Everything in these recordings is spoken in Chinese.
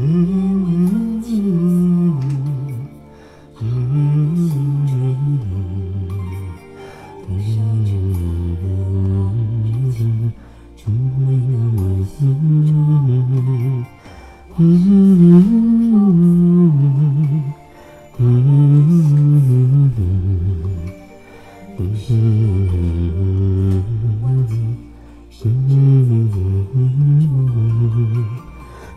Mm-hmm.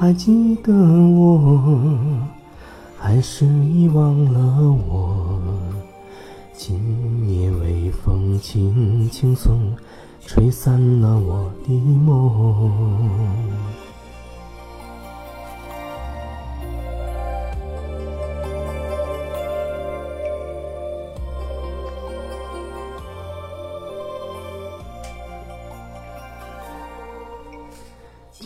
还记得我？还是遗忘了我？今夜微风轻轻送，吹散了我的梦。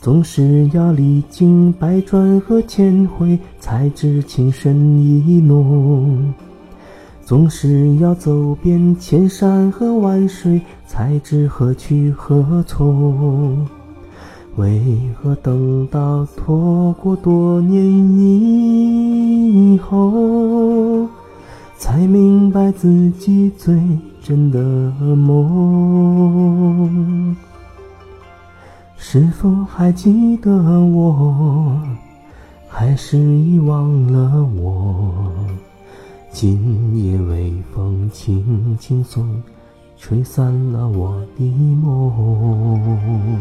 总是要历经百转和千回，才知情深意浓；总是要走遍千山和万水，才知何去何从。为何等到错过多年以后，才明白自己最真的梦？是否还记得我？还是遗忘了我？今夜微风轻轻送，吹散了我的梦。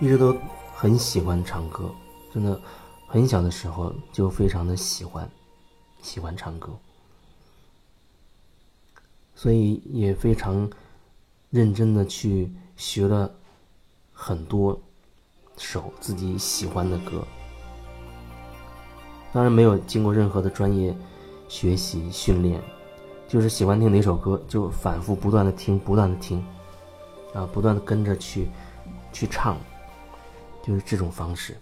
一直都很喜欢唱歌。真的，很小的时候就非常的喜欢，喜欢唱歌，所以也非常认真的去学了很多首自己喜欢的歌。当然没有经过任何的专业学习训练，就是喜欢听哪首歌就反复不断的听，不断的听，啊，不断的跟着去去唱，就是这种方式。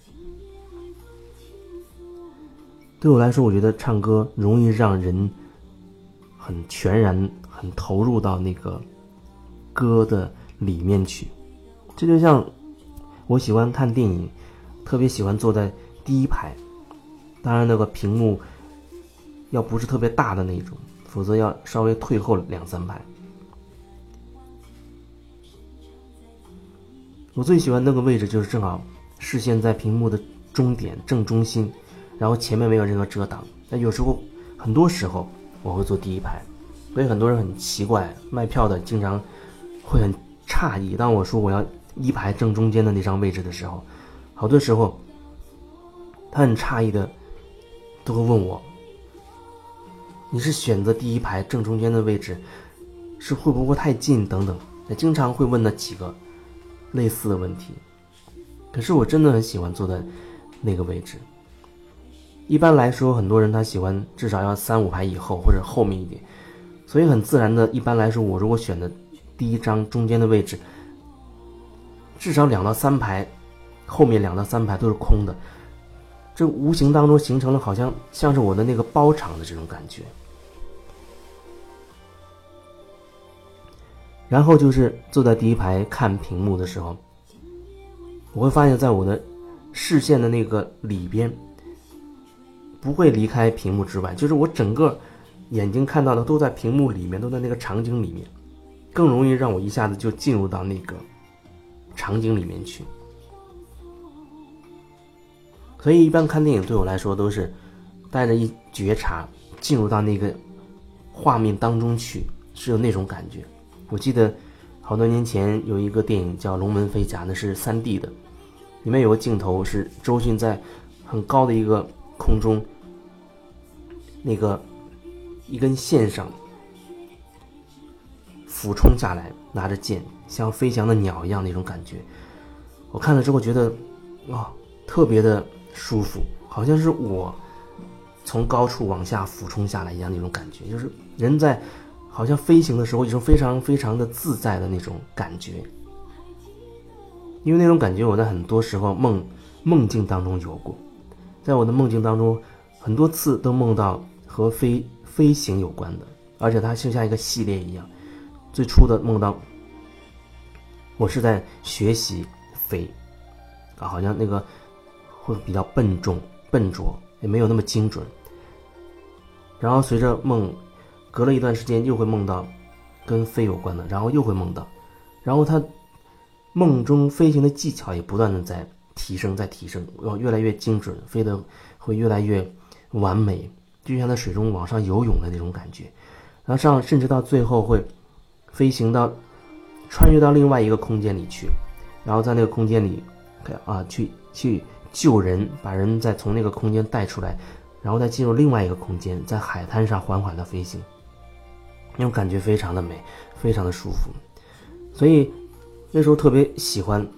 对我来说，我觉得唱歌容易让人很全然、很投入到那个歌的里面去。这就像我喜欢看电影，特别喜欢坐在第一排，当然那个屏幕要不是特别大的那种，否则要稍微退后两三排。我最喜欢那个位置，就是正好视线在屏幕的中点正中心。然后前面没有任何遮挡，那有时候很多时候我会坐第一排，所以很多人很奇怪，卖票的经常会很诧异。当我说我要一排正中间的那张位置的时候，好多时候他很诧异的都会问我：“你是选择第一排正中间的位置，是会不会太近？”等等，也经常会问那几个类似的问题。可是我真的很喜欢坐在那个位置。一般来说，很多人他喜欢至少要三五排以后或者后面一点，所以很自然的，一般来说，我如果选的第一张中间的位置，至少两到三排，后面两到三排都是空的，这无形当中形成了好像像是我的那个包场的这种感觉。然后就是坐在第一排看屏幕的时候，我会发现在我的视线的那个里边。不会离开屏幕之外，就是我整个眼睛看到的都在屏幕里面，都在那个场景里面，更容易让我一下子就进入到那个场景里面去。所以，一般看电影对我来说都是带着一觉察，进入到那个画面当中去，是有那种感觉。我记得好多年前有一个电影叫《龙门飞甲》，那是三 D 的，里面有个镜头是周迅在很高的一个空中，那个一根线上俯冲下来，拿着剑，像飞翔的鸟一样那种感觉。我看了之后觉得，哇，特别的。舒服，好像是我从高处往下俯冲下来一样那种感觉，就是人在好像飞行的时候，一种非常非常的自在的那种感觉。因为那种感觉，我在很多时候梦梦境当中有过，在我的梦境当中，很多次都梦到和飞飞行有关的，而且它就像一个系列一样。最初的梦到我是在学习飞，啊，好像那个。会比较笨重、笨拙，也没有那么精准。然后随着梦，隔了一段时间又会梦到跟飞有关的，然后又会梦到，然后他梦中飞行的技巧也不断的在提升，在提升，要越来越精准，飞得会越来越完美，就像在水中往上游泳的那种感觉。然后上甚至到最后会飞行到穿越到另外一个空间里去，然后在那个空间里啊去去。救人，把人再从那个空间带出来，然后再进入另外一个空间，在海滩上缓缓的飞行，那种感觉非常的美，非常的舒服。所以那时候特别喜欢《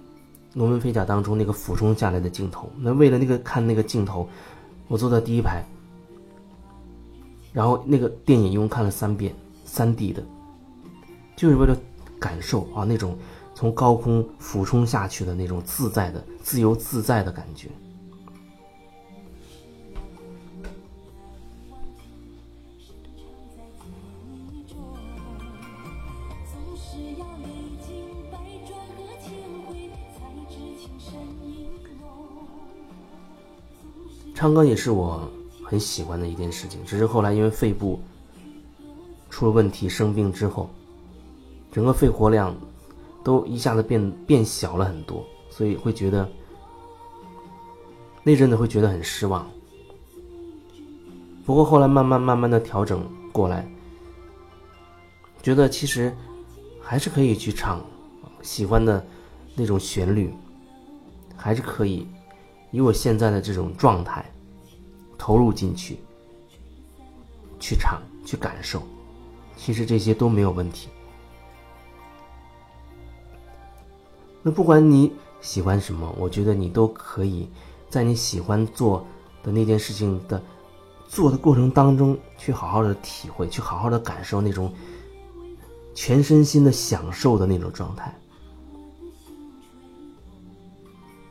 龙门飞甲》当中那个俯冲下来的镜头。那为了那个看那个镜头，我坐在第一排，然后那个电影一共看了三遍，三 D 的，就是为了感受啊那种。从高空俯冲下去的那种自在的、自由自在的感觉。唱歌也是我很喜欢的一件事情，只是后来因为肺部出了问题，生病之后，整个肺活量。都一下子变变小了很多，所以会觉得那阵子会觉得很失望。不过后来慢慢慢慢的调整过来，觉得其实还是可以去唱喜欢的那种旋律，还是可以以我现在的这种状态投入进去去尝去感受，其实这些都没有问题。那不管你喜欢什么，我觉得你都可以在你喜欢做的那件事情的做的过程当中，去好好的体会，去好好的感受那种全身心的享受的那种状态。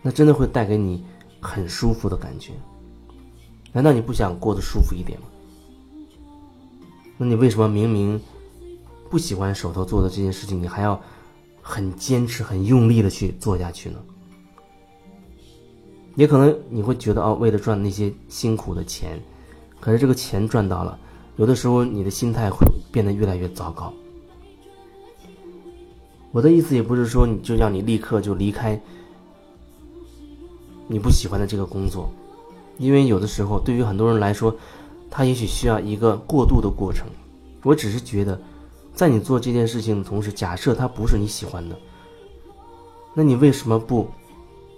那真的会带给你很舒服的感觉。难道你不想过得舒服一点吗？那你为什么明明不喜欢手头做的这件事情，你还要？很坚持、很用力的去做下去呢，也可能你会觉得哦，为了赚那些辛苦的钱，可是这个钱赚到了，有的时候你的心态会变得越来越糟糕。我的意思也不是说你就让你立刻就离开你不喜欢的这个工作，因为有的时候对于很多人来说，他也许需要一个过渡的过程。我只是觉得。在你做这件事情的同时，假设它不是你喜欢的，那你为什么不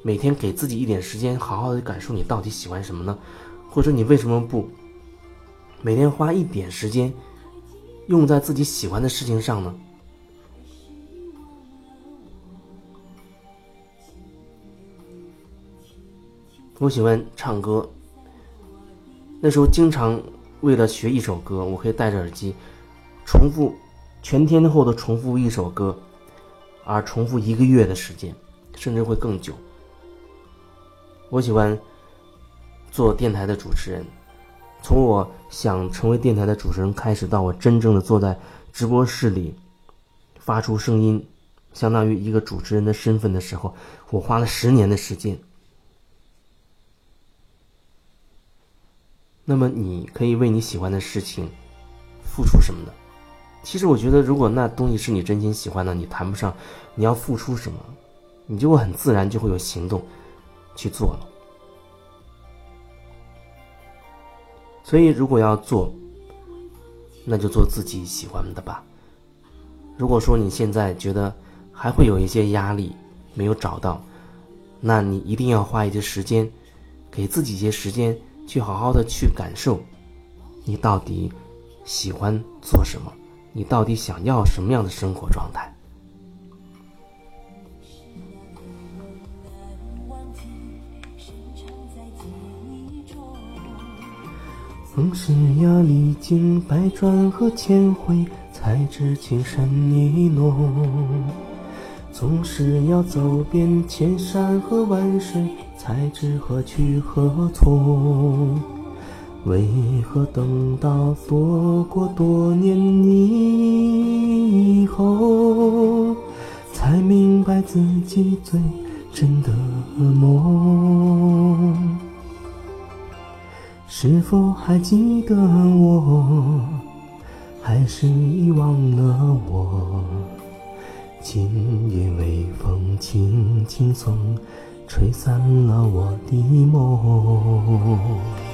每天给自己一点时间，好好的感受你到底喜欢什么呢？或者你为什么不每天花一点时间用在自己喜欢的事情上呢？我喜欢唱歌，那时候经常为了学一首歌，我可以戴着耳机重复。全天候的重复一首歌，而重复一个月的时间，甚至会更久。我喜欢做电台的主持人，从我想成为电台的主持人开始，到我真正的坐在直播室里发出声音，相当于一个主持人的身份的时候，我花了十年的时间。那么，你可以为你喜欢的事情付出什么的。其实我觉得，如果那东西是你真心喜欢的，你谈不上你要付出什么，你就会很自然就会有行动去做了。所以，如果要做，那就做自己喜欢的吧。如果说你现在觉得还会有一些压力没有找到，那你一定要花一些时间，给自己一些时间，去好好的去感受，你到底喜欢做什么，你到底想要什么样的生活状态。总是要，历经百转和千回，才知情深意浓。总是要走遍千山和万水，才知何去何从。为何等到错过多年以后，才明白自己最真的梦？是否还记得我？还是遗忘了我？今夜微风轻轻送，吹散了我的梦。